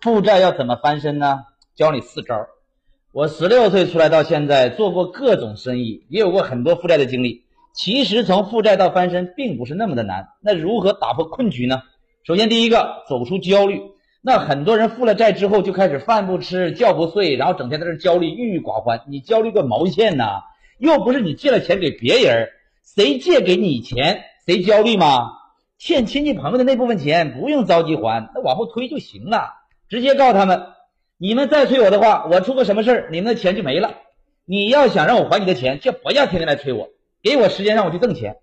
负债要怎么翻身呢？教你四招。我十六岁出来到现在，做过各种生意，也有过很多负债的经历。其实从负债到翻身并不是那么的难。那如何打破困局呢？首先，第一个，走出焦虑。那很多人负了债之后就开始饭不吃觉不睡，然后整天在这焦虑、郁郁寡欢。你焦虑个毛线呐？又不是你借了钱给别人，谁借给你钱谁焦虑吗？欠亲戚朋友的那部分钱不用着急还，那往后推就行了。直接告诉他们，你们再催我的话，我出个什么事儿，你们的钱就没了。你要想让我还你的钱，就不要天天来催我，给我时间让我去挣钱，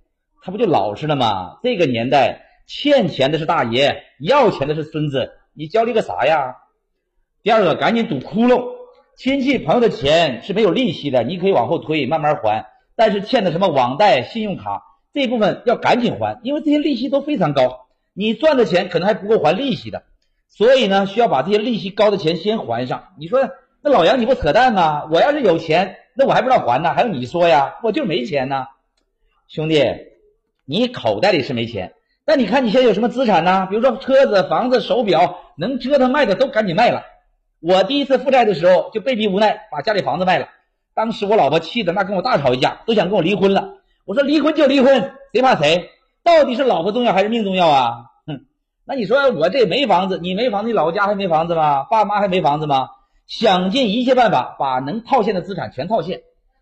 他不就老实了吗？这个年代，欠钱的是大爷，要钱的是孙子。你焦虑个啥呀？第二个，赶紧堵窟窿。亲戚朋友的钱是没有利息的，你可以往后推，慢慢还。但是欠的什么网贷、信用卡这部分要赶紧还，因为这些利息都非常高，你赚的钱可能还不够还利息的。所以呢，需要把这些利息高的钱先还上。你说那老杨你不扯淡吗？我要是有钱，那我还不知道还呢，还用你说呀？我就是没钱呢，兄弟，你口袋里是没钱。那你看你现在有什么资产呢？比如说车子、房子、手表，能折腾卖的都赶紧卖了。我第一次负债的时候就被逼无奈把家里房子卖了，当时我老婆气的那跟我大吵一架，都想跟我离婚了。我说离婚就离婚，谁怕谁？到底是老婆重要还是命重要啊？那你说我这没房子，你没房子，你老家还没房子吗？爸妈还没房子吗？想尽一切办法把能套现的资产全套现。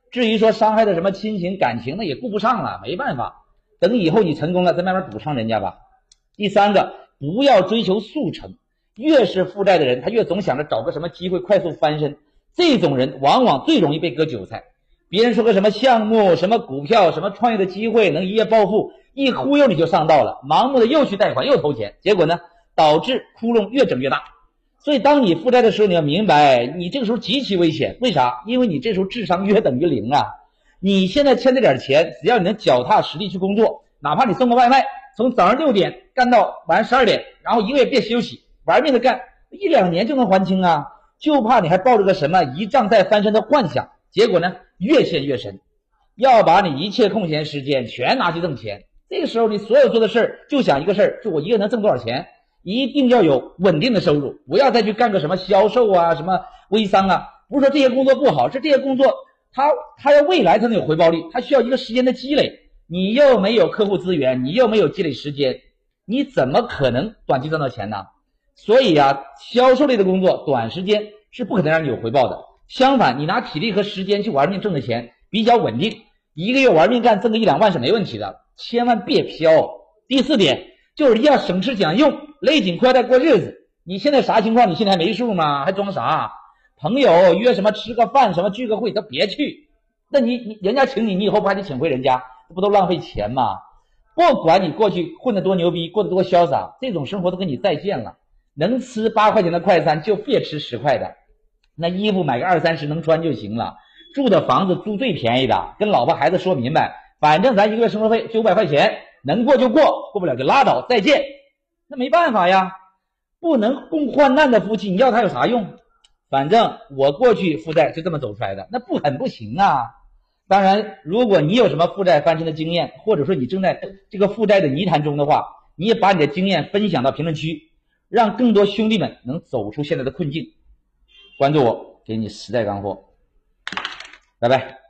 至于说伤害的什么亲情感情，那也顾不上了，没办法。等以后你成功了，再慢慢补偿人家吧。第三个，不要追求速成，越是负债的人，他越总想着找个什么机会快速翻身。这种人往往最容易被割韭菜。别人说个什么项目、什么股票、什么创业的机会能一夜暴富，一忽悠你就上道了，盲目的又去贷款又投钱，结果呢，导致窟窿越整越大。所以，当你负债的时候，你要明白，你这个时候极其危险。为啥？因为你这时候智商约等于零啊。你现在欠这点钱，只要你能脚踏实地去工作，哪怕你送个外卖，从早上六点干到晚上十二点，然后一个月别休息，玩命的干，一两年就能还清啊！就怕你还抱着个什么一仗再翻身的幻想，结果呢越陷越深。要把你一切空闲时间全拿去挣钱，这个时候你所有做的事儿就想一个事儿，就我一个人能挣多少钱？一定要有稳定的收入，不要再去干个什么销售啊、什么微商啊。不是说这些工作不好，是这些工作。它它要未来才能有回报率，它需要一个时间的积累。你又没有客户资源，你又没有积累时间，你怎么可能短期赚到钱呢？所以啊，销售类的工作短时间是不可能让你有回报的。相反，你拿体力和时间去玩命挣的钱比较稳定，一个月玩命干挣个一两万是没问题的。千万别飘。第四点就是要省吃俭用，勒紧裤带过日子。你现在啥情况？你现在还没数吗？还装啥？朋友约什么吃个饭，什么聚个会都别去。那你你人家请你，你以后不还得请回人家？这不都浪费钱吗？不管你过去混得多牛逼，过得多潇洒，这种生活都跟你再见了。能吃八块钱的快餐就别吃十块的。那衣服买个二三十能穿就行了。住的房子租最便宜的，跟老婆孩子说明白，反正咱一个月生活费九百块钱，能过就过，过不了就拉倒，再见。那没办法呀，不能共患难的夫妻，你要他有啥用？反正我过去负债就这么走出来的，那不狠不行啊！当然，如果你有什么负债翻身的经验，或者说你正在这个负债的泥潭中的话，你也把你的经验分享到评论区，让更多兄弟们能走出现在的困境。关注我，给你实在干货。拜拜。